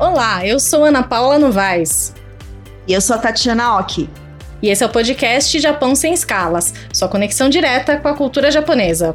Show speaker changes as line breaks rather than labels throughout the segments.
Olá, eu sou Ana Paula Novaes.
E eu sou a Tatiana Oki.
E esse é o podcast Japão Sem Escalas, sua conexão direta com a cultura japonesa.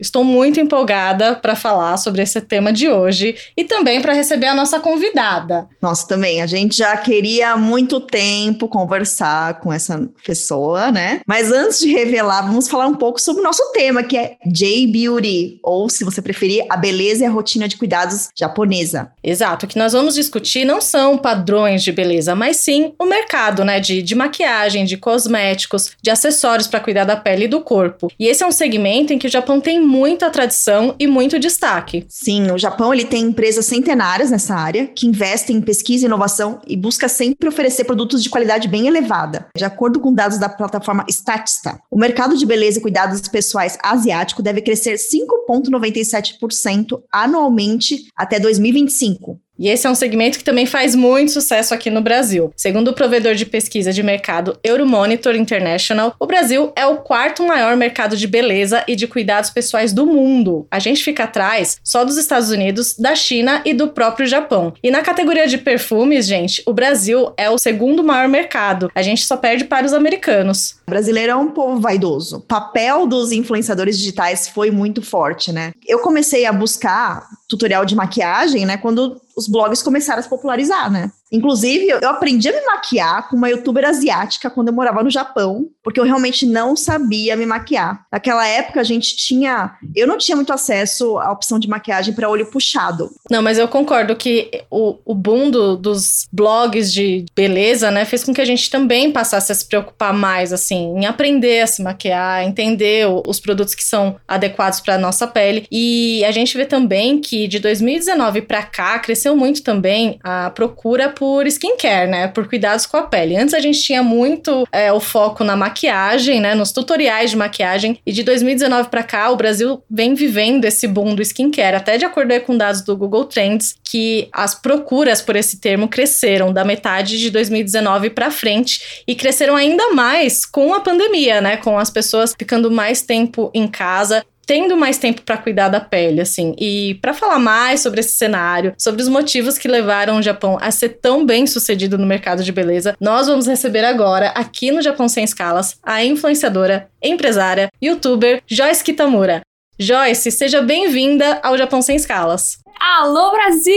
Estou muito empolgada para falar sobre esse tema de hoje e também para receber a nossa convidada.
Nossa, também. A gente já queria há muito tempo conversar com essa pessoa, né? Mas antes de revelar, vamos falar um pouco sobre o nosso tema, que é J-Beauty, ou se você preferir, a beleza e a rotina de cuidados japonesa.
Exato. O que nós vamos discutir não são padrões de beleza, mas sim o mercado, né? De, de maquiagem, de cosméticos, de acessórios para cuidar da pele e do corpo. E esse é um segmento em que o Japão tem muita tradição e muito destaque.
Sim, o Japão ele tem empresas centenárias nessa área que investem em pesquisa e inovação e busca sempre oferecer produtos de qualidade bem elevada. De acordo com dados da plataforma Statista, o mercado de beleza e cuidados pessoais asiático deve crescer 5,97% anualmente até 2025.
E esse é um segmento que também faz muito sucesso aqui no Brasil. Segundo o provedor de pesquisa de mercado Euromonitor International, o Brasil é o quarto maior mercado de beleza e de cuidados pessoais do mundo. A gente fica atrás só dos Estados Unidos, da China e do próprio Japão. E na categoria de perfumes, gente, o Brasil é o segundo maior mercado. A gente só perde para os americanos.
O brasileiro é um povo vaidoso. O papel dos influenciadores digitais foi muito forte, né? Eu comecei a buscar tutorial de maquiagem, né, quando os blogs começaram a se popularizar, né? Inclusive, eu aprendi a me maquiar com uma youtuber asiática quando eu morava no Japão, porque eu realmente não sabia me maquiar. Naquela época, a gente tinha. Eu não tinha muito acesso à opção de maquiagem para olho puxado.
Não, mas eu concordo que o, o boom do, dos blogs de beleza, né, fez com que a gente também passasse a se preocupar mais, assim, em aprender a se maquiar, entender os produtos que são adequados para nossa pele. E a gente vê também que de 2019 para cá cresceu muito também a procura por skincare, né? Por cuidados com a pele. Antes a gente tinha muito é, o foco na maquiagem, né? Nos tutoriais de maquiagem. E de 2019 para cá, o Brasil vem vivendo esse boom do skincare. Até de acordo com dados do Google Trends, que as procuras por esse termo cresceram da metade de 2019 para frente e cresceram ainda mais com a pandemia, né? Com as pessoas ficando mais tempo em casa tendo mais tempo para cuidar da pele, assim. E para falar mais sobre esse cenário, sobre os motivos que levaram o Japão a ser tão bem sucedido no mercado de beleza, nós vamos receber agora, aqui no Japão Sem Escalas, a influenciadora, empresária, youtuber Joyce Kitamura. Joyce, seja bem-vinda ao Japão Sem Escalas.
Alô Brasil!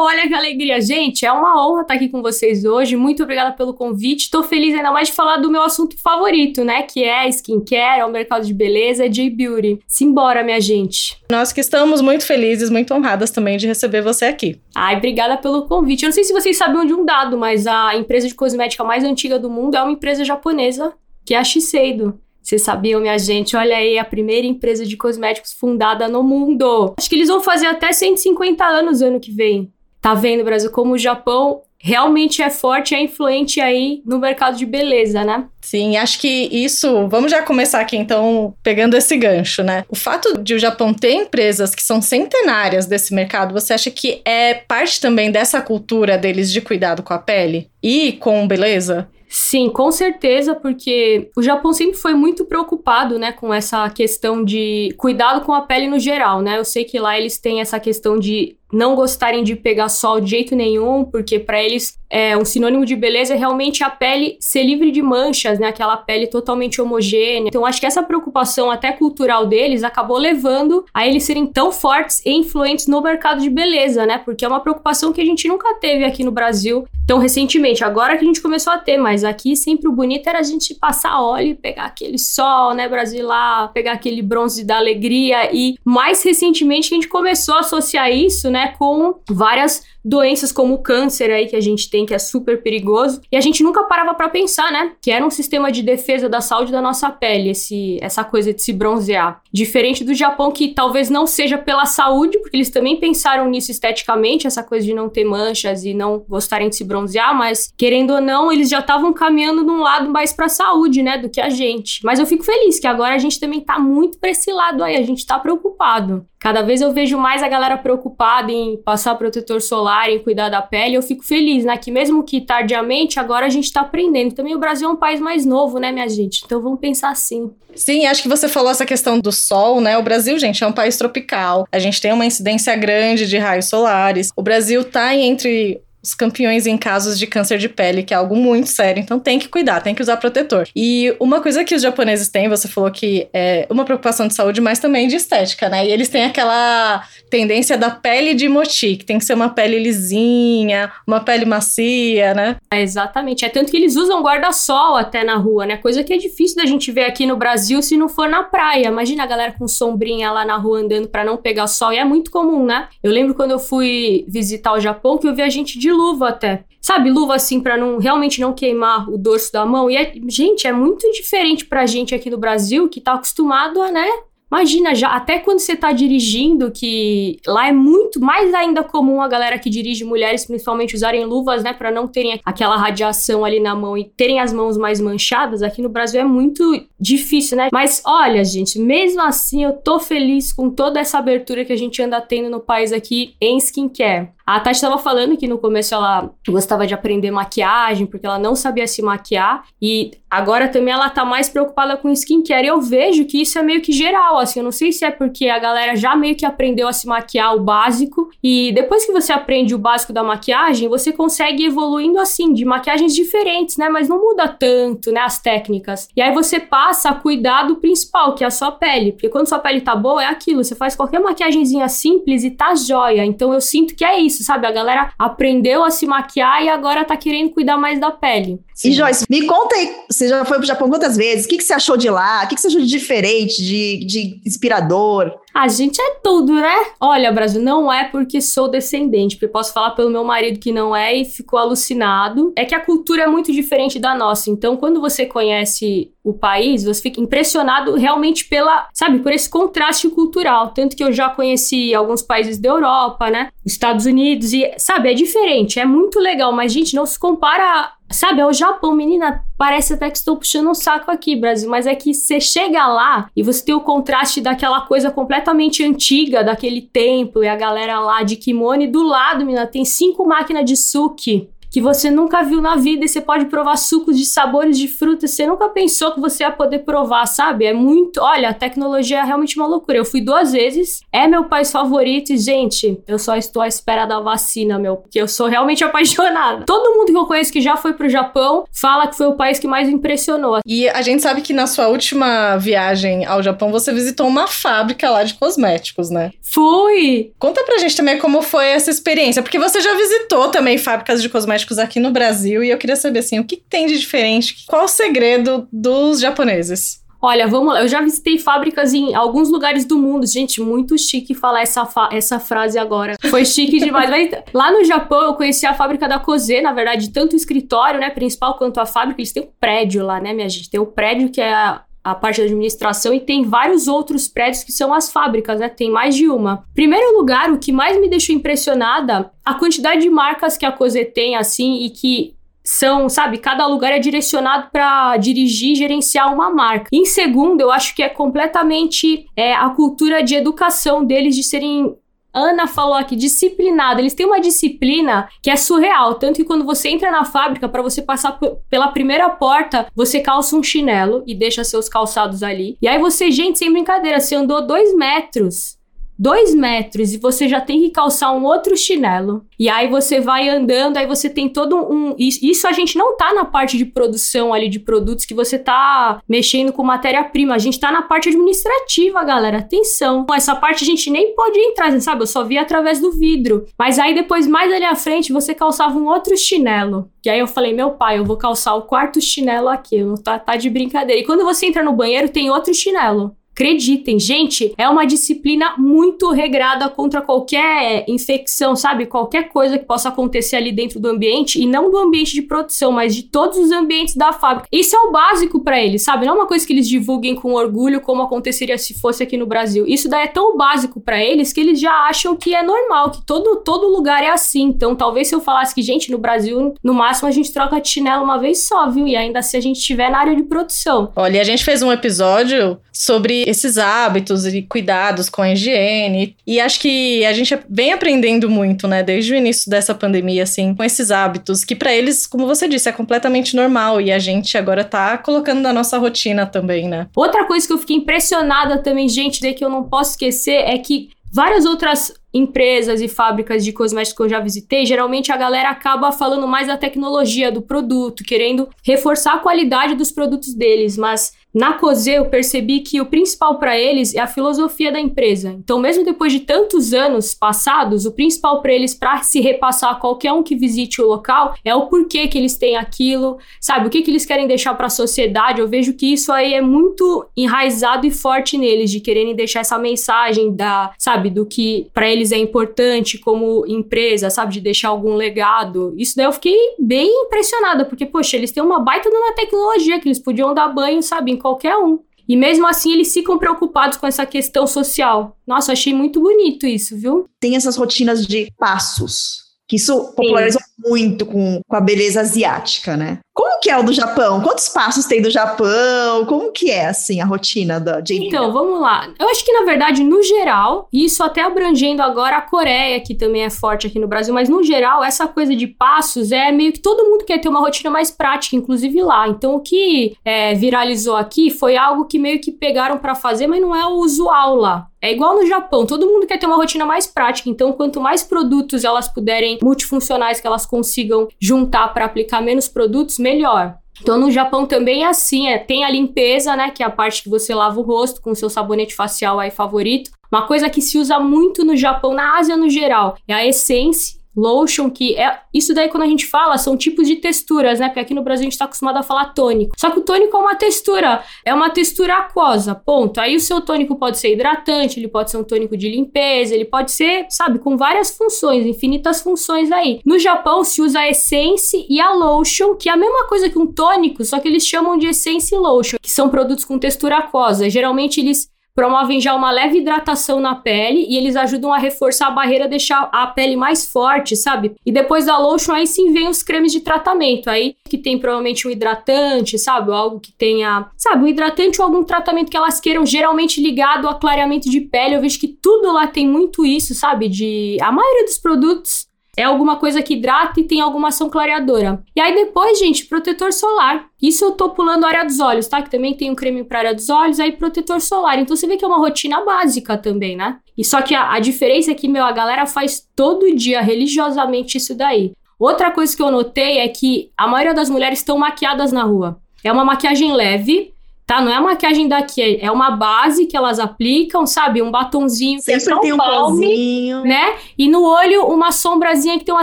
Olha que alegria, gente! É uma honra estar aqui com vocês hoje. Muito obrigada pelo convite. Estou feliz ainda mais de falar do meu assunto favorito, né? Que é skincare, é o mercado de beleza, é J-Beauty. Simbora, minha gente!
Nós que estamos muito felizes, muito honradas também de receber você aqui.
Ai, obrigada pelo convite. Eu não sei se vocês sabiam de um dado, mas a empresa de cosmética mais antiga do mundo é uma empresa japonesa, que é a Shiseido. Vocês sabiam, minha gente? Olha aí, a primeira empresa de cosméticos fundada no mundo. Acho que eles vão fazer até 150 anos ano que vem. Tá vendo, Brasil, como o Japão realmente é forte é influente aí no mercado de beleza, né?
Sim, acho que isso. Vamos já começar aqui, então, pegando esse gancho, né? O fato de o Japão ter empresas que são centenárias desse mercado, você acha que é parte também dessa cultura deles de cuidado com a pele e com beleza?
Sim, com certeza, porque o Japão sempre foi muito preocupado, né, com essa questão de cuidado com a pele no geral, né? Eu sei que lá eles têm essa questão de não gostarem de pegar sol de jeito nenhum, porque para eles é um sinônimo de beleza é realmente a pele ser livre de manchas, né? Aquela pele totalmente homogênea. Então acho que essa preocupação até cultural deles acabou levando a eles serem tão fortes e influentes no mercado de beleza, né? Porque é uma preocupação que a gente nunca teve aqui no Brasil tão recentemente. Agora que a gente começou a ter, mas aqui sempre o bonito era a gente passar óleo pegar aquele sol, né, brasileiro, pegar aquele bronze da alegria e mais recentemente a gente começou a associar isso, né, né, com várias doenças como o câncer aí que a gente tem, que é super perigoso. E a gente nunca parava para pensar, né, que era um sistema de defesa da saúde da nossa pele, esse, essa coisa de se bronzear. Diferente do Japão, que talvez não seja pela saúde, porque eles também pensaram nisso esteticamente, essa coisa de não ter manchas e não gostarem de se bronzear, mas querendo ou não, eles já estavam caminhando num lado mais pra saúde, né, do que a gente. Mas eu fico feliz que agora a gente também tá muito pra esse lado aí, a gente tá preocupado. Cada vez eu vejo mais a galera preocupada em passar protetor solar estimularem cuidar da pele, eu fico feliz, né? Que mesmo que tardiamente, agora a gente tá aprendendo. Também o Brasil é um país mais novo, né, minha gente? Então vamos pensar assim.
Sim, acho que você falou essa questão do sol, né? O Brasil, gente, é um país tropical. A gente tem uma incidência grande de raios solares. O Brasil tá entre os campeões em casos de câncer de pele, que é algo muito sério, então tem que cuidar, tem que usar protetor. E uma coisa que os japoneses têm, você falou que é uma preocupação de saúde, mas também de estética, né? E eles têm aquela tendência da pele de moti, que tem que ser uma pele lisinha, uma pele macia, né?
É, exatamente. É tanto que eles usam guarda-sol até na rua, né? Coisa que é difícil da gente ver aqui no Brasil se não for na praia. Imagina a galera com sombrinha lá na rua andando para não pegar sol, e é muito comum, né? Eu lembro quando eu fui visitar o Japão que eu vi a gente de luva até. Sabe, luva assim para não realmente não queimar o dorso da mão. E é, gente, é muito diferente pra gente aqui no Brasil que tá acostumado a, né, Imagina, já até quando você tá dirigindo, que lá é muito mais ainda comum a galera que dirige mulheres, principalmente, usarem luvas, né, para não terem aquela radiação ali na mão e terem as mãos mais manchadas. Aqui no Brasil é muito difícil, né? Mas olha, gente, mesmo assim eu tô feliz com toda essa abertura que a gente anda tendo no país aqui em skincare. A Tati estava falando que no começo ela gostava de aprender maquiagem, porque ela não sabia se maquiar. E agora também ela tá mais preocupada com skincare. E eu vejo que isso é meio que geral, assim. Eu não sei se é porque a galera já meio que aprendeu a se maquiar o básico. E depois que você aprende o básico da maquiagem, você consegue evoluindo assim, de maquiagens diferentes, né? Mas não muda tanto, né? As técnicas. E aí você passa a cuidar do principal, que é a sua pele. Porque quando sua pele tá boa, é aquilo. Você faz qualquer maquiagemzinha simples e tá jóia. Então eu sinto que é isso isso, sabe? A galera aprendeu a se maquiar e agora tá querendo cuidar mais da pele.
Sim. E Joyce, me conta aí, você já foi pro Japão quantas vezes? O que, que você achou de lá? O que, que você achou de diferente, de, de inspirador?
A gente é tudo, né? Olha, Brasil, não é porque sou descendente, porque posso falar pelo meu marido que não é e ficou alucinado. É que a cultura é muito diferente da nossa. Então, quando você conhece o país, você fica impressionado realmente pela, sabe, por esse contraste cultural. Tanto que eu já conheci alguns países da Europa, né? Estados Unidos, e, sabe, é diferente, é muito legal, mas, gente, não se compara Sabe, é o Japão, menina, parece até que estou puxando um saco aqui, Brasil, mas é que você chega lá e você tem o contraste daquela coisa completamente antiga, daquele templo e a galera lá de kimono e do lado, menina, tem cinco máquinas de suki que você nunca viu na vida e você pode provar sucos de sabores de frutas, você nunca pensou que você ia poder provar, sabe? É muito. Olha, a tecnologia é realmente uma loucura. Eu fui duas vezes, é meu país favorito e, gente, eu só estou à espera da vacina, meu, porque eu sou realmente apaixonada. Todo mundo que eu conheço que já foi pro Japão fala que foi o país que mais impressionou.
E a gente sabe que na sua última viagem ao Japão você visitou uma fábrica lá de cosméticos, né?
Fui!
Conta pra gente também como foi essa experiência, porque você já visitou também fábricas de cosméticos aqui no Brasil e eu queria saber assim, o que tem de diferente? Qual o segredo dos japoneses?
Olha, vamos lá. Eu já visitei fábricas em alguns lugares do mundo. Gente, muito chique falar essa, essa frase agora. Foi chique demais. Mas, lá no Japão, eu conheci a fábrica da Cosé, na verdade, tanto o escritório, né, principal, quanto a fábrica. Eles têm um prédio lá, né, minha gente? Tem o um prédio que é a, a parte da administração e tem vários outros prédios que são as fábricas, né? Tem mais de uma. Primeiro lugar, o que mais me deixou impressionada, a quantidade de marcas que a Cosé tem, assim, e que são, sabe, cada lugar é direcionado para dirigir e gerenciar uma marca. Em segundo, eu acho que é completamente é, a cultura de educação deles de serem Ana falou aqui, disciplinado. Eles têm uma disciplina que é surreal. Tanto que quando você entra na fábrica, para você passar pela primeira porta, você calça um chinelo e deixa seus calçados ali. E aí você, gente, sem brincadeira, você andou dois metros dois metros e você já tem que calçar um outro chinelo. E aí você vai andando, aí você tem todo um. Isso a gente não tá na parte de produção ali de produtos que você tá mexendo com matéria-prima. A gente tá na parte administrativa, galera. Atenção. Essa parte a gente nem pode entrar, sabe? Eu só vi através do vidro. Mas aí depois, mais ali à frente, você calçava um outro chinelo. E aí eu falei, meu pai, eu vou calçar o quarto chinelo aqui. Não tá, tá de brincadeira. E quando você entra no banheiro, tem outro chinelo. Acreditem, gente, é uma disciplina muito regrada contra qualquer infecção, sabe? Qualquer coisa que possa acontecer ali dentro do ambiente e não do ambiente de produção, mas de todos os ambientes da fábrica. Isso é o básico para eles, sabe? Não é uma coisa que eles divulguem com orgulho como aconteceria se fosse aqui no Brasil. Isso daí é tão básico para eles que eles já acham que é normal, que todo todo lugar é assim. Então, talvez se eu falasse que, gente, no Brasil, no máximo a gente troca de chinelo uma vez só, viu? E ainda se a gente estiver na área de produção.
Olha, a gente fez um episódio sobre esses hábitos e cuidados com a higiene. E acho que a gente vem aprendendo muito, né, desde o início dessa pandemia, assim, com esses hábitos, que para eles, como você disse, é completamente normal e a gente agora tá colocando na nossa rotina também, né?
Outra coisa que eu fiquei impressionada também, gente, de que eu não posso esquecer é que várias outras empresas e fábricas de cosméticos que eu já visitei, geralmente a galera acaba falando mais da tecnologia do produto, querendo reforçar a qualidade dos produtos deles, mas na COSE, eu percebi que o principal para eles é a filosofia da empresa. Então, mesmo depois de tantos anos passados, o principal para eles, para se repassar a qualquer um que visite o local, é o porquê que eles têm aquilo, sabe? O que, que eles querem deixar para a sociedade. Eu vejo que isso aí é muito enraizado e forte neles, de quererem deixar essa mensagem da, sabe, do que para eles é importante como empresa, sabe? De deixar algum legado. Isso daí eu fiquei bem impressionada, porque, poxa, eles têm uma baita de uma tecnologia que eles podiam dar banho, sabe? Qualquer um. E mesmo assim, eles ficam preocupados com essa questão social. Nossa, achei muito bonito isso, viu?
Tem essas rotinas de passos, que isso popularizou. Muito com, com a beleza asiática, né? Como que é o do Japão? Quantos passos tem do Japão? Como que é, assim, a rotina da Jamie?
Então, vamos lá. Eu acho que, na verdade, no geral, isso até abrangendo agora a Coreia, que também é forte aqui no Brasil, mas no geral, essa coisa de passos é meio que todo mundo quer ter uma rotina mais prática, inclusive lá. Então, o que é, viralizou aqui foi algo que meio que pegaram para fazer, mas não é o usual lá. É igual no Japão, todo mundo quer ter uma rotina mais prática, então quanto mais produtos elas puderem multifuncionais que elas consigam juntar para aplicar menos produtos, melhor. Então, no Japão também é assim, é, tem a limpeza, né, que é a parte que você lava o rosto com o seu sabonete facial aí favorito. Uma coisa que se usa muito no Japão, na Ásia no geral, é a essência lotion, que é. Isso daí, quando a gente fala, são tipos de texturas, né? Porque aqui no Brasil a gente tá acostumado a falar tônico. Só que o tônico é uma textura, é uma textura aquosa, ponto. Aí o seu tônico pode ser hidratante, ele pode ser um tônico de limpeza, ele pode ser, sabe, com várias funções, infinitas funções aí. No Japão se usa a Essence e a Lotion, que é a mesma coisa que um tônico, só que eles chamam de Essence Lotion, que são produtos com textura aquosa. Geralmente eles promovem já uma leve hidratação na pele e eles ajudam a reforçar a barreira, deixar a pele mais forte, sabe? E depois da lotion, aí sim vem os cremes de tratamento, aí que tem provavelmente um hidratante, sabe? Ou algo que tenha, sabe, um hidratante ou algum tratamento que elas queiram, geralmente ligado a clareamento de pele. Eu vejo que tudo lá tem muito isso, sabe? De a maioria dos produtos é alguma coisa que hidrata e tem alguma ação clareadora. E aí depois, gente, protetor solar. Isso eu tô pulando a área dos olhos, tá? Que também tem um creme para área dos olhos, aí protetor solar. Então você vê que é uma rotina básica também, né? E só que a, a diferença é que, meu, a galera faz todo dia religiosamente isso daí. Outra coisa que eu notei é que a maioria das mulheres estão maquiadas na rua. É uma maquiagem leve, tá? Não é a maquiagem daqui, é uma base que elas aplicam, sabe? Um batonzinho
Sempre é tem um palme,
né? E no olho uma sombrazinha que tem uma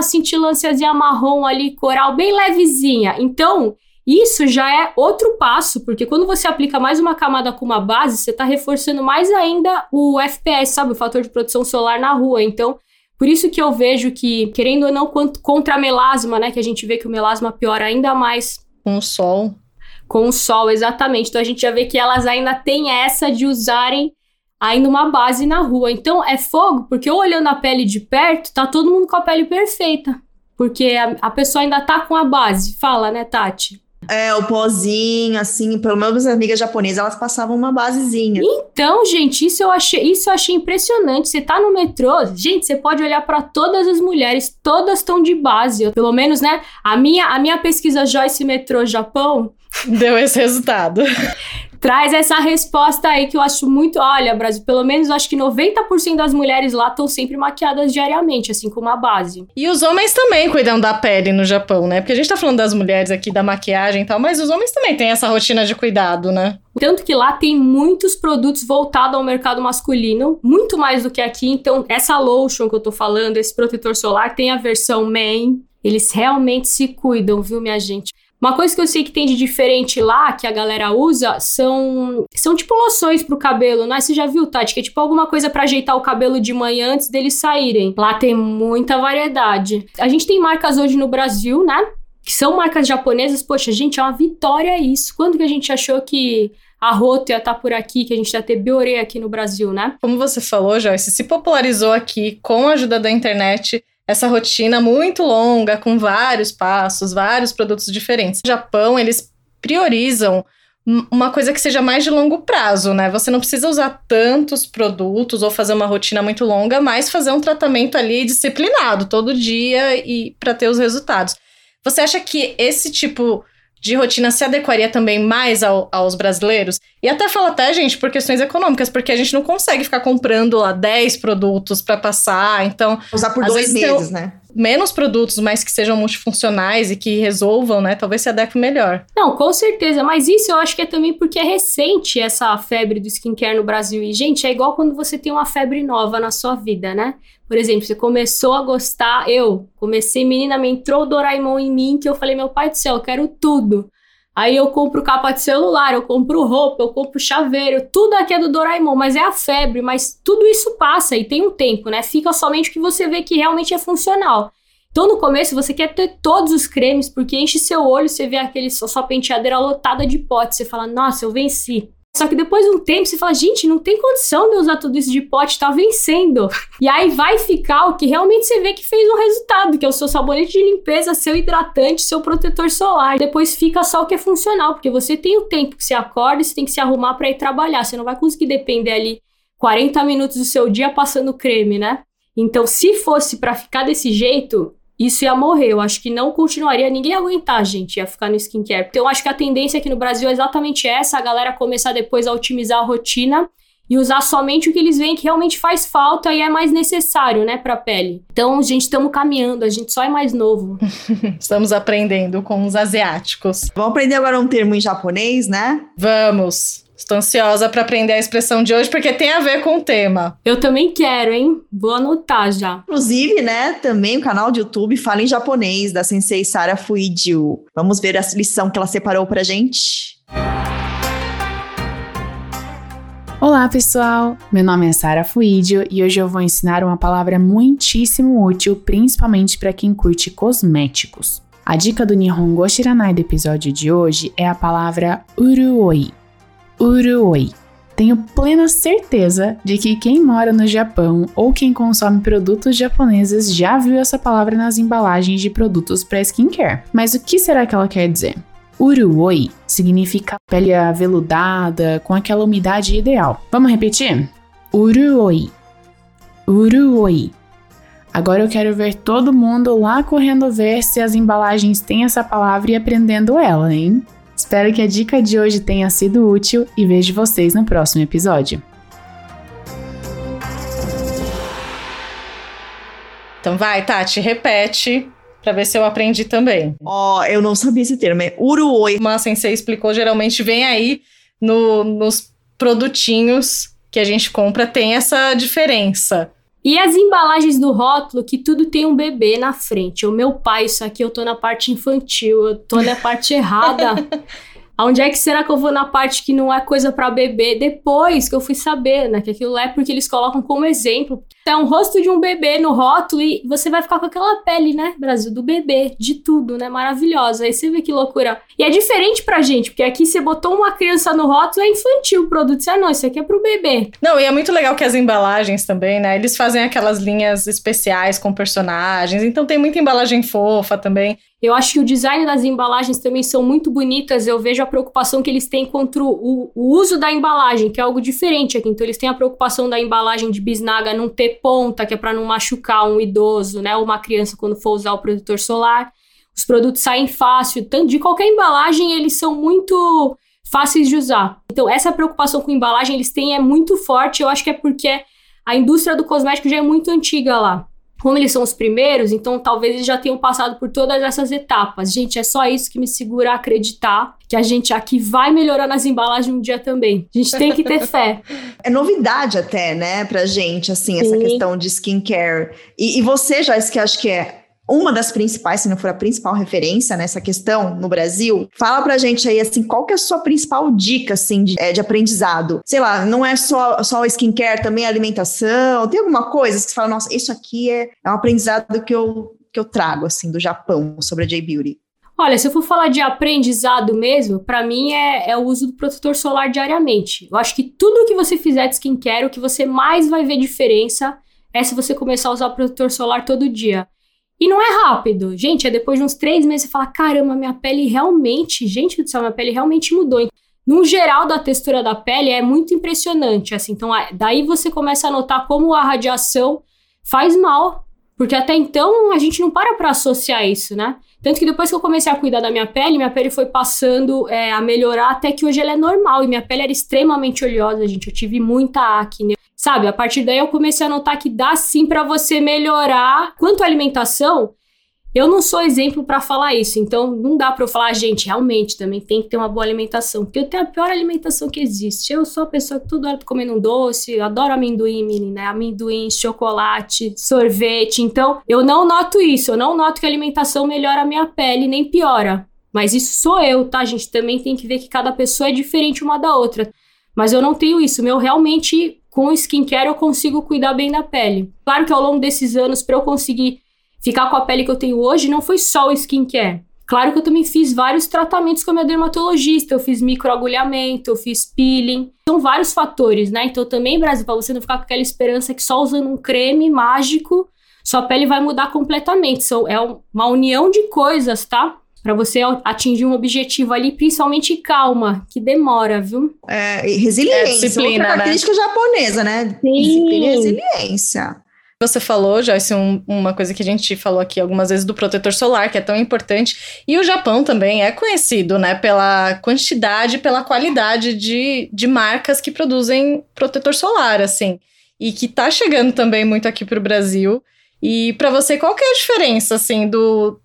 cintilânciazinha marrom ali, coral, bem levezinha. Então, isso já é outro passo, porque quando você aplica mais uma camada com uma base, você está reforçando mais ainda o FPS, sabe? O fator de produção solar na rua. Então, por isso que eu vejo que, querendo ou não, contra melasma, né? Que a gente vê que o melasma piora ainda mais
com o sol
com o sol, exatamente. Então a gente já vê que elas ainda têm essa de usarem ainda uma base na rua. Então é fogo, porque olhando a pele de perto, tá todo mundo com a pele perfeita. Porque a, a pessoa ainda tá com a base. Fala, né, Tati?
É, o pozinho, assim, pelo menos as amigas japonesas, elas passavam uma basezinha.
Então, gente, isso eu achei, isso eu achei impressionante. Você tá no metrô, gente, você pode olhar para todas as mulheres, todas estão de base. Pelo menos, né? A minha, a minha pesquisa Joyce Metrô Japão
deu esse resultado.
traz essa resposta aí que eu acho muito. Olha, Brasil, pelo menos acho que 90% das mulheres lá estão sempre maquiadas diariamente, assim como a base.
E os homens também cuidam da pele no Japão, né? Porque a gente tá falando das mulheres aqui, da maquiagem e tal, mas os homens também têm essa rotina de cuidado, né?
Tanto que lá tem muitos produtos voltados ao mercado masculino, muito mais do que aqui. Então, essa lotion que eu tô falando, esse protetor solar, tem a versão main. Eles realmente se cuidam, viu, minha gente? Uma coisa que eu sei que tem de diferente lá, que a galera usa, são são tipo loções pro cabelo, né? Você já viu, Tati? Que é tipo alguma coisa para ajeitar o cabelo de manhã antes deles saírem. Lá tem muita variedade. A gente tem marcas hoje no Brasil, né? Que são marcas japonesas. Poxa, gente, é uma vitória isso. Quando que a gente achou que a Roto ia estar tá por aqui, que a gente ia ter Biore aqui no Brasil, né?
Como você falou, Joyce, se popularizou aqui com a ajuda da internet essa rotina muito longa, com vários passos, vários produtos diferentes. No Japão, eles priorizam uma coisa que seja mais de longo prazo, né? Você não precisa usar tantos produtos ou fazer uma rotina muito longa, mas fazer um tratamento ali disciplinado todo dia e para ter os resultados. Você acha que esse tipo de rotina se adequaria também mais ao, aos brasileiros? E até fala até, gente, por questões econômicas, porque a gente não consegue ficar comprando lá 10 produtos para passar, então...
Usar por dois meses, né?
Menos produtos, mas que sejam multifuncionais e que resolvam, né? Talvez se adeque melhor.
Não, com certeza. Mas isso eu acho que é também porque é recente essa febre do skincare no Brasil. E, gente, é igual quando você tem uma febre nova na sua vida, né? Por exemplo, você começou a gostar, eu comecei, menina, me entrou o Doraemon em mim, que eu falei, meu pai do céu, eu quero tudo. Aí eu compro capa de celular, eu compro roupa, eu compro chaveiro, tudo aqui é do Doraemon, mas é a febre, mas tudo isso passa e tem um tempo, né? Fica somente o que você vê que realmente é funcional. Então, no começo, você quer ter todos os cremes, porque enche seu olho, você vê aquele, sua penteadeira lotada de pote, você fala, nossa, eu venci. Só que depois de um tempo você fala, gente, não tem condição de usar tudo isso de pote, tá vencendo. E aí vai ficar o que realmente você vê que fez um resultado, que é o seu sabonete de limpeza, seu hidratante, seu protetor solar. Depois fica só o que é funcional, porque você tem o tempo que você acorda e você tem que se arrumar para ir trabalhar. Você não vai conseguir depender ali 40 minutos do seu dia passando creme, né? Então, se fosse para ficar desse jeito, isso ia morrer. Eu acho que não continuaria, ninguém ia aguentar, gente, ia ficar no skincare. Então, eu acho que a tendência aqui no Brasil é exatamente essa: a galera começar depois a otimizar a rotina e usar somente o que eles veem que realmente faz falta e é mais necessário, né, pra pele. Então, gente, estamos caminhando, a gente só é mais novo.
estamos aprendendo com os asiáticos.
Vamos aprender agora um termo em japonês, né?
Vamos. Estou ansiosa para aprender a expressão de hoje porque tem a ver com o tema.
Eu também quero, hein? Vou anotar já.
Inclusive, né, também o canal de YouTube Fala em Japonês da Sensei Sara Fuidio. Vamos ver a lição que ela separou pra gente.
Olá, pessoal! Meu nome é Sara Fuidio e hoje eu vou ensinar uma palavra muitíssimo útil, principalmente para quem curte cosméticos. A dica do Nihongo Shiranai do episódio de hoje é a palavra uruoi. Uruoi. Tenho plena certeza de que quem mora no Japão ou quem consome produtos japoneses já viu essa palavra nas embalagens de produtos para skincare. Mas o que será que ela quer dizer? Uruoi significa pele aveludada, com aquela umidade ideal. Vamos repetir? Uruoi. Uruoi. Agora eu quero ver todo mundo lá correndo ver se as embalagens têm essa palavra e aprendendo ela, hein? Espero que a dica de hoje tenha sido útil e vejo vocês no próximo episódio.
Então vai, Tati, repete para ver se eu aprendi também.
Ó, oh, eu não sabia esse termo, é uruoi.
Uma sensei explicou, geralmente vem aí no, nos produtinhos que a gente compra, tem essa diferença.
E as embalagens do rótulo, que tudo tem um bebê na frente. O meu pai, isso aqui eu tô na parte infantil, eu tô na parte errada. Onde é que será que eu vou na parte que não é coisa para bebê? Depois que eu fui saber, né? Que aquilo é porque eles colocam como exemplo. É um rosto de um bebê no rótulo e você vai ficar com aquela pele, né, Brasil, do bebê, de tudo, né? Maravilhosa. Aí você vê que loucura. E é diferente pra gente, porque aqui você botou uma criança no rótulo, é infantil o produto. Você, ah, não, isso aqui é pro bebê.
Não, e é muito legal que as embalagens também, né? Eles fazem aquelas linhas especiais com personagens. Então tem muita embalagem fofa também.
Eu acho que o design das embalagens também são muito bonitas. Eu vejo a preocupação que eles têm contra o, o, uso da embalagem, que é algo diferente aqui. Então, eles têm a preocupação da embalagem de bisnaga não ter ponta, que é para não machucar um idoso, né? Ou uma criança quando for usar o protetor solar. Os produtos saem fácil. Tanto de qualquer embalagem, eles são muito fáceis de usar. Então, essa preocupação com embalagem eles têm é muito forte. Eu acho que é porque a indústria do cosmético já é muito antiga lá como eles são os primeiros, então talvez eles já tenham passado por todas essas etapas. Gente, é só isso que me segura a acreditar que a gente aqui vai melhorar nas embalagens um dia também. A gente tem que ter fé.
É novidade até, né, pra gente, assim, Sim. essa questão de skincare. E, e você, Joyce, que acho que é uma das principais, se não for a principal referência nessa questão no Brasil, fala pra gente aí, assim, qual que é a sua principal dica, assim, de, é, de aprendizado? Sei lá, não é só, só skincare, também alimentação, tem alguma coisa que você fala, nossa, isso aqui é, é um aprendizado que eu, que eu trago, assim, do Japão, sobre a J-Beauty?
Olha, se eu for falar de aprendizado mesmo, para mim é, é, o uso do protetor solar diariamente. Eu acho que tudo que você fizer de skincare, o que você mais vai ver diferença é se você começar a usar protetor solar todo dia. E não é rápido. Gente, é depois de uns três meses você fala: caramba, minha pele realmente, gente do céu, minha pele realmente mudou. no geral da textura da pele é muito impressionante, assim. Então, daí você começa a notar como a radiação faz mal, porque até então a gente não para para associar isso, né? Tanto que depois que eu comecei a cuidar da minha pele, minha pele foi passando é, a melhorar até que hoje ela é normal. E minha pele era extremamente oleosa, gente. Eu tive muita acne. Sabe? A partir daí eu comecei a notar que dá sim para você melhorar. Quanto à alimentação, eu não sou exemplo para falar isso, então não dá para eu falar, gente, realmente também tem que ter uma boa alimentação, porque eu tenho a pior alimentação que existe. Eu sou a pessoa que toda hora tô comendo um doce, adoro amendoim, menina, amendoim, chocolate, sorvete. Então, eu não noto isso, eu não noto que a alimentação melhora a minha pele nem piora. Mas isso sou eu, tá, gente? Também tem que ver que cada pessoa é diferente uma da outra. Mas eu não tenho isso. Meu realmente com o skincare eu consigo cuidar bem da pele. Claro que ao longo desses anos para eu conseguir ficar com a pele que eu tenho hoje não foi só o skincare. Claro que eu também fiz vários tratamentos com a minha dermatologista, eu fiz microagulhamento, eu fiz peeling. São vários fatores, né? Então também, Brasil, para você não ficar com aquela esperança que só usando um creme mágico sua pele vai mudar completamente. São, é uma união de coisas, tá? Para você atingir um objetivo ali, principalmente calma, que demora, viu?
É, resiliência, é disciplina, outra né? característica né? japonesa, né?
Sim.
Disciplina e resiliência.
Você falou, Joyce, um, uma coisa que a gente falou aqui algumas vezes do protetor solar, que é tão importante. E o Japão também é conhecido, né, pela quantidade, pela qualidade de, de marcas que produzem protetor solar, assim. E que tá chegando também muito aqui pro Brasil. E para você, qual que é a diferença, assim, do,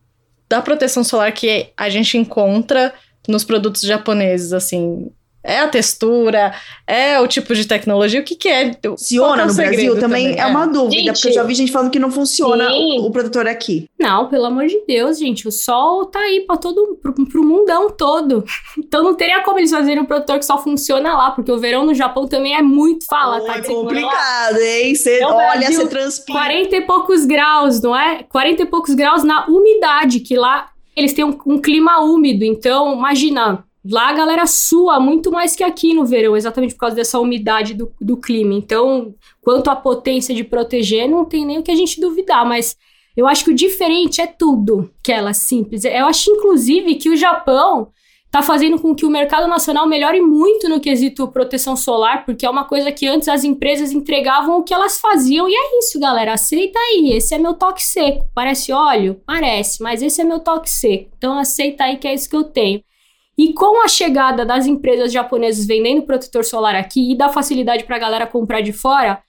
da proteção solar que a gente encontra nos produtos japoneses, assim? É a textura, é o tipo de tecnologia, o que, que é?
Funciona é no Brasil também, também, é uma dúvida, gente, porque eu já vi gente falando que não funciona o, o, protetor aqui.
Não, pelo amor de Deus, gente, o sol tá aí para todo pro, pro mundão todo. Então não teria como eles fazerem um protetor que só funciona lá, porque o verão no Japão também é muito fala,
tá? É complicado, hein? Você olha, você transpira.
40 e poucos graus, não é? 40 e poucos graus na umidade, que lá eles têm um, um clima úmido, então imagina Lá a galera sua muito mais que aqui no verão, exatamente por causa dessa umidade do, do clima. Então, quanto à potência de proteger, não tem nem o que a gente duvidar, mas eu acho que o diferente é tudo, que ela simples. Eu acho, inclusive, que o Japão está fazendo com que o mercado nacional melhore muito no quesito proteção solar, porque é uma coisa que antes as empresas entregavam o que elas faziam, e é isso, galera. Aceita aí, esse é meu toque seco. Parece óleo? Parece, mas esse é meu toque seco. Então aceita aí que é isso que eu tenho. E com a chegada das empresas japonesas vendendo protetor solar aqui e da facilidade para a galera comprar de fora,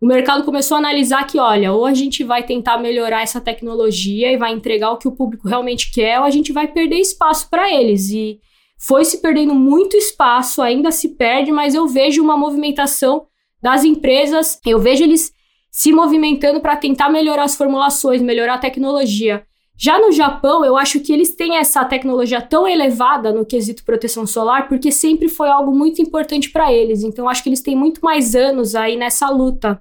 o mercado começou a analisar que, olha, ou a gente vai tentar melhorar essa tecnologia e vai entregar o que o público realmente quer, ou a gente vai perder espaço para eles. E foi se perdendo muito espaço, ainda se perde, mas eu vejo uma movimentação das empresas, eu vejo eles se movimentando para tentar melhorar as formulações, melhorar a tecnologia. Já no Japão, eu acho que eles têm essa tecnologia tão elevada no quesito proteção solar, porque sempre foi algo muito importante para eles. Então, acho que eles têm muito mais anos aí nessa luta.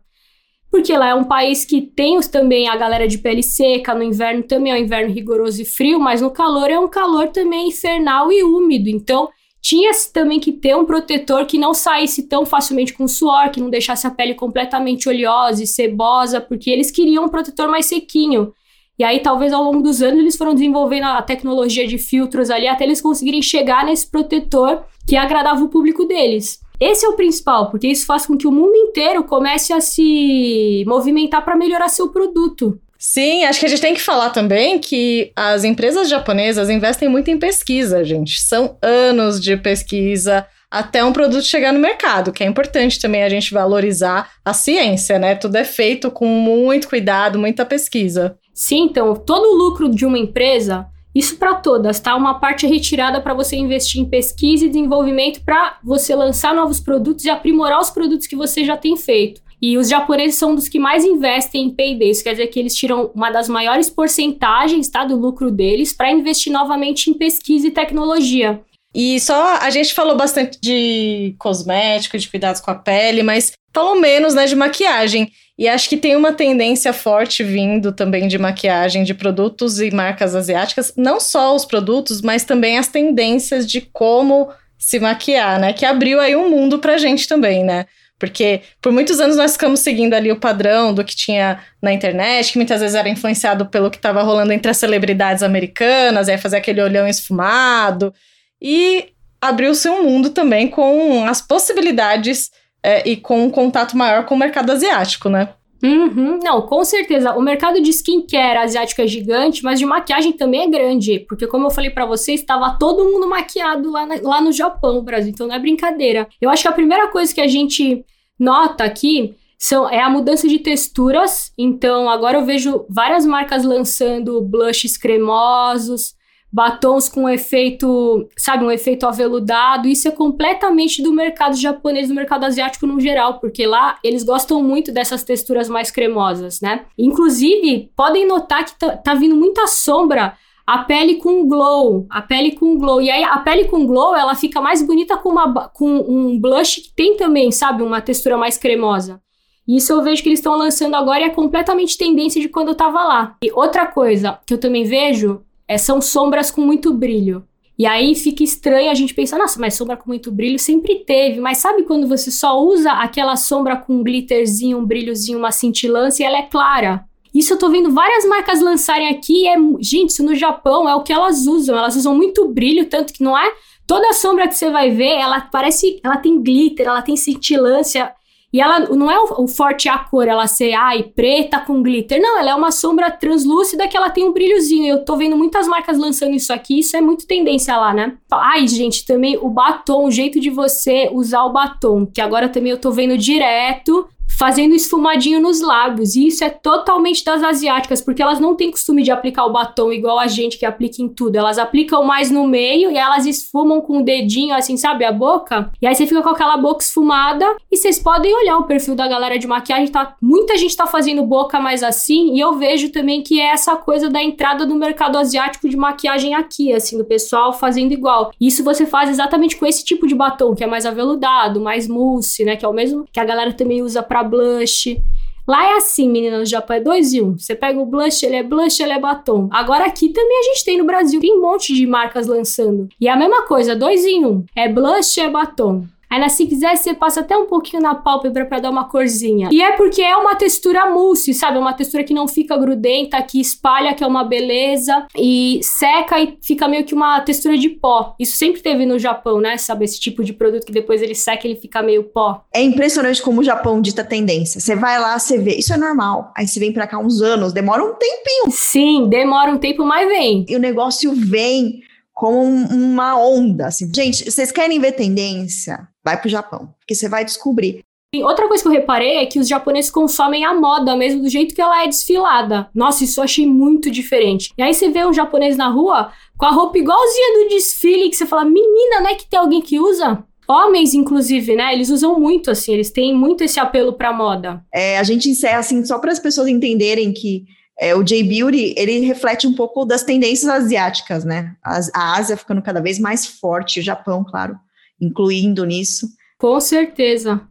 Porque lá é um país que tem também a galera de pele seca, no inverno também é um inverno rigoroso e frio, mas no calor é um calor também infernal e úmido. Então, tinha-se também que ter um protetor que não saísse tão facilmente com suor, que não deixasse a pele completamente oleosa e cebosa, porque eles queriam um protetor mais sequinho. E aí, talvez ao longo dos anos, eles foram desenvolvendo a tecnologia de filtros ali até eles conseguirem chegar nesse protetor que agradava o público deles. Esse é o principal, porque isso faz com que o mundo inteiro comece a se movimentar para melhorar seu produto.
Sim, acho que a gente tem que falar também que as empresas japonesas investem muito em pesquisa, gente. São anos de pesquisa até um produto chegar no mercado, que é importante também a gente valorizar a ciência, né? Tudo é feito com muito cuidado, muita pesquisa.
Sim, então, todo o lucro de uma empresa, isso para todas, tá? Uma parte é retirada para você investir em pesquisa e desenvolvimento para você lançar novos produtos e aprimorar os produtos que você já tem feito. E os japoneses são dos que mais investem em P&D, isso quer dizer que eles tiram uma das maiores porcentagens tá, do lucro deles para investir novamente em pesquisa e tecnologia.
E só a gente falou bastante de cosmético, de cuidados com a pele, mas falou menos né, de maquiagem. E acho que tem uma tendência forte vindo também de maquiagem de produtos e marcas asiáticas, não só os produtos, mas também as tendências de como se maquiar, né? Que abriu aí um mundo pra gente também, né? Porque por muitos anos nós ficamos seguindo ali o padrão do que tinha na internet, que muitas vezes era influenciado pelo que estava rolando entre as celebridades americanas, aí fazer aquele olhão esfumado. E abriu-se um mundo também com as possibilidades é, e com um contato maior com o mercado asiático, né?
Uhum, não, com certeza. O mercado de skincare asiático é gigante, mas de maquiagem também é grande. Porque, como eu falei para vocês, estava todo mundo maquiado lá, na, lá no Japão, Brasil. Então não é brincadeira. Eu acho que a primeira coisa que a gente nota aqui são, é a mudança de texturas. Então, agora eu vejo várias marcas lançando blushes cremosos, batons com efeito, sabe, um efeito aveludado. Isso é completamente do mercado japonês, do mercado asiático no geral, porque lá eles gostam muito dessas texturas mais cremosas, né? Inclusive, podem notar que tá, tá vindo muita sombra a pele com glow, a pele com glow. E aí a pele com glow, ela fica mais bonita com, uma, com um blush que tem também, sabe, uma textura mais cremosa. Isso eu vejo que eles estão lançando agora e é completamente tendência de quando eu tava lá. E outra coisa que eu também vejo é, são sombras com muito brilho. E aí fica estranho a gente pensar, nossa, mas sombra com muito brilho sempre teve. Mas sabe quando você só usa aquela sombra com um glitterzinho, um brilhozinho, uma cintilância e ela é clara? Isso eu tô vendo várias marcas lançarem aqui. é, gente, isso no Japão é o que elas usam. Elas usam muito brilho, tanto que não é toda sombra que você vai ver, ela parece, ela tem glitter, ela tem cintilância. E ela não é o, o, forte a cor, ela ser, ai, preta com glitter. Não, ela é uma sombra translúcida que ela tem um brilhozinho. Eu tô vendo muitas marcas lançando isso aqui, isso é muito tendência lá, né? Ai, gente, também o batom, o jeito de você usar o batom, que agora também eu tô vendo direto fazendo esfumadinho nos lábios. E isso é totalmente das asiáticas, porque elas não têm costume de aplicar o batom igual a gente que aplica em tudo. Elas aplicam mais no meio e elas esfumam com o dedinho, assim, sabe, a boca. E aí você fica com aquela boca esfumada. E vocês podem olhar o perfil da galera de maquiagem, tá? Muita gente tá fazendo boca mais assim. E eu vejo também que é essa coisa da entrada do mercado asiático de maquiagem aqui, assim, do pessoal fazendo igual. Isso você faz exatamente com esse tipo de batom, que é mais aveludado, mais mousse, né? Que é o mesmo que a galera também usa pra blush. Lá é assim, menina, no Japão é dois e um. Você pega o blush, ele é blush, ele é batom. Agora aqui também a gente tem no Brasil, tem um monte de marcas lançando. E é a mesma coisa, dois em um. É blush, é batom. Aí, se quiser, você passa até um pouquinho na pálpebra para dar uma corzinha. E é porque é uma textura mousse, sabe? Uma textura que não fica grudenta, que espalha, que é uma beleza. E seca e fica meio que uma textura de pó. Isso sempre teve no Japão, né? Sabe? Esse tipo de produto que depois ele seca e ele fica meio pó.
É impressionante como o Japão dita tendência. Você vai lá, você vê. Isso é normal. Aí você vem para cá uns anos, demora um tempinho.
Sim, demora um tempo, mas vem.
E o negócio vem como uma onda. Assim. Gente, vocês querem ver tendência? Vai pro Japão, porque você vai descobrir.
E outra coisa que eu reparei é que os japoneses consomem a moda mesmo do jeito que ela é desfilada. Nossa, isso eu achei muito diferente. E aí você vê um japonês na rua com a roupa igualzinha do desfile, que você fala, menina, não é que tem alguém que usa? Homens, inclusive, né? Eles usam muito, assim, eles têm muito esse apelo pra moda.
É, a gente encerra, assim, só para as pessoas entenderem que é, o J-Beauty, ele reflete um pouco das tendências asiáticas, né? A, a Ásia ficando cada vez mais forte, o Japão, claro, incluindo nisso.
Com certeza.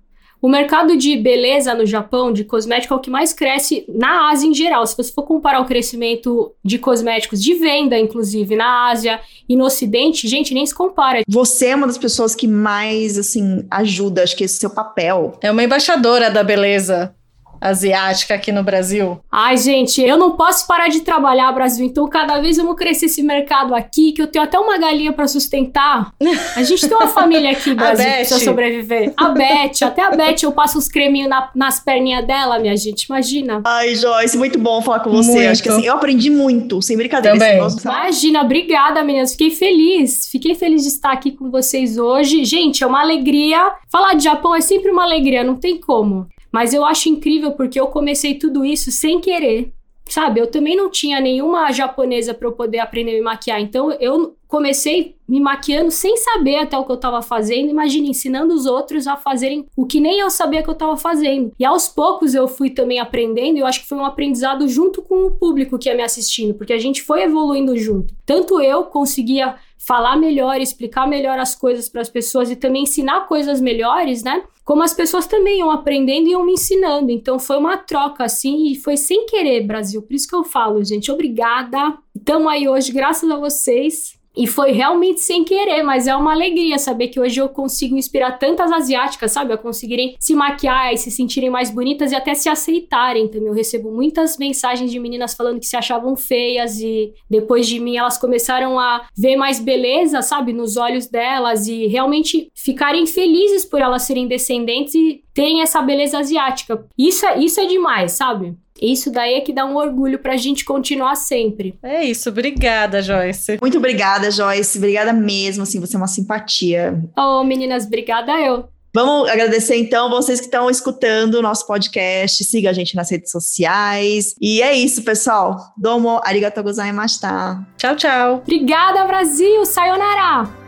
O mercado de beleza no Japão, de cosmético, é o que mais cresce na Ásia em geral. Se você for comparar o crescimento de cosméticos, de venda, inclusive, na Ásia e no Ocidente, gente, nem se compara.
Você é uma das pessoas que mais, assim, ajuda, acho que esse é seu papel.
É uma embaixadora da beleza asiática aqui no Brasil?
Ai, gente, eu não posso parar de trabalhar, Brasil. Então, cada vez vamos crescer esse mercado aqui, que eu tenho até uma galinha para sustentar. A gente tem uma família aqui, Brasil, que precisa sobreviver. A Beth, até a Beth, eu passo uns creminhos na, nas perninhas dela, minha gente, imagina.
Ai, Joyce, muito bom falar com você. Muito. Acho que assim, eu aprendi muito, sem brincadeira.
Também.
Imagina, obrigada, meninas. Fiquei feliz. Fiquei feliz de estar aqui com vocês hoje. Gente, é uma alegria. Falar de Japão é sempre uma alegria, não tem como. Mas eu acho incrível porque eu comecei tudo isso sem querer. Sabe, eu também não tinha nenhuma japonesa para eu poder aprender a me maquiar. Então eu comecei me maquiando sem saber até o que eu estava fazendo. Imagina, ensinando os outros a fazerem o que nem eu sabia que eu estava fazendo. E aos poucos eu fui também aprendendo, e eu acho que foi um aprendizado junto com o público que ia me assistindo, porque a gente foi evoluindo junto. Tanto eu conseguia falar melhor, explicar melhor as coisas para as pessoas e também ensinar coisas melhores, né? Como as pessoas também iam aprendendo e iam me ensinando. Então foi uma troca assim e foi sem querer, Brasil. Por isso que eu falo, gente, obrigada. Estamos aí hoje, graças a vocês. E foi realmente sem querer, mas é uma alegria saber que hoje eu consigo inspirar tantas asiáticas, sabe? A conseguirem se maquiar e se sentirem mais bonitas e até se aceitarem também. Eu recebo muitas mensagens de meninas falando que se achavam feias e depois de mim elas começaram a ver mais beleza, sabe? Nos olhos delas e realmente ficarem felizes por elas serem descendentes e terem essa beleza asiática. Isso é, isso é demais, sabe? Isso daí é que dá um orgulho pra gente continuar sempre.
É isso, obrigada, Joyce.
Muito obrigada, Joyce. Obrigada mesmo, assim, você é uma simpatia.
Oh, meninas, obrigada eu.
Vamos agradecer então vocês que estão escutando o nosso podcast. Siga a gente nas redes sociais. E é isso, pessoal. Domo arigatou gozaimashita.
Tchau, tchau.
Obrigada, Brasil. Sayonara.